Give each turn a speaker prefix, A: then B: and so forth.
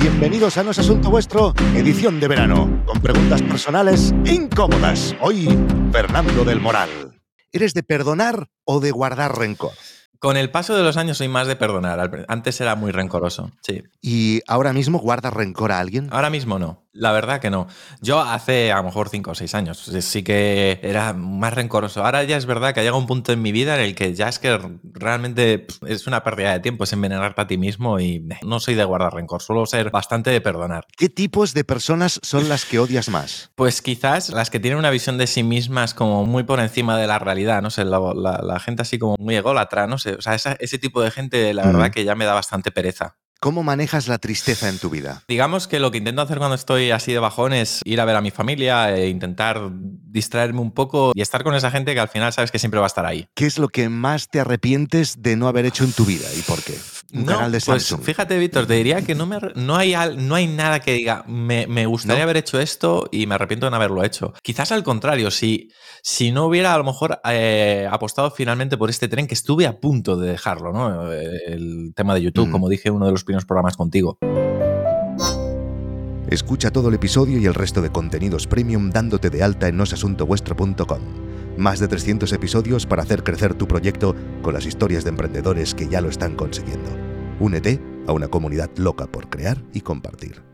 A: Bienvenidos a No es Asunto Vuestro, edición de verano, con preguntas personales incómodas. Hoy, Fernando del Moral. ¿Eres de perdonar o de guardar rencor?
B: Con el paso de los años soy más de perdonar. Antes era muy rencoroso, sí.
A: ¿Y ahora mismo guardas rencor a alguien?
B: Ahora mismo no. La verdad que no. Yo hace a lo mejor cinco o seis años sí que era más rencoroso. Ahora ya es verdad que ha llegado un punto en mi vida en el que ya es que realmente es una pérdida de tiempo, es envenenarte a ti mismo y no soy de guardar rencor, suelo ser bastante de perdonar.
A: ¿Qué tipos de personas son las que odias más?
B: Pues quizás las que tienen una visión de sí mismas como muy por encima de la realidad, no sé, la, gente así como muy ególatra, no sé, o sea, ese tipo de gente la verdad que ya me da bastante pereza.
A: ¿Cómo manejas la tristeza en tu vida?
B: Digamos que lo que intento hacer cuando estoy así de bajón es ir a ver a mi familia e intentar distraerme un poco y estar con esa gente que al final sabes que siempre va a estar ahí.
A: ¿Qué es lo que más te arrepientes de no haber hecho en tu vida y por qué?
B: Un canal de pues Samsung. Pues fíjate, Víctor, te diría que no, me, no, hay, no hay nada que diga, me, gustaría haber hecho esto y me arrepiento de no haberlo hecho. Quizás al contrario, si, si no hubiera a lo mejor eh, apostado finalmente por este tren que estuve a punto de dejarlo, ¿no? El tema de YouTube, mm. como dije, uno de los primeros programas contigo.
A: Escucha todo el episodio y el resto de contenidos premium dándote de alta en nosasuntovuestro.com. Más de 300 episodios para hacer crecer tu proyecto con las historias de emprendedores que ya lo están consiguiendo. Únete a una comunidad loca por crear y compartir.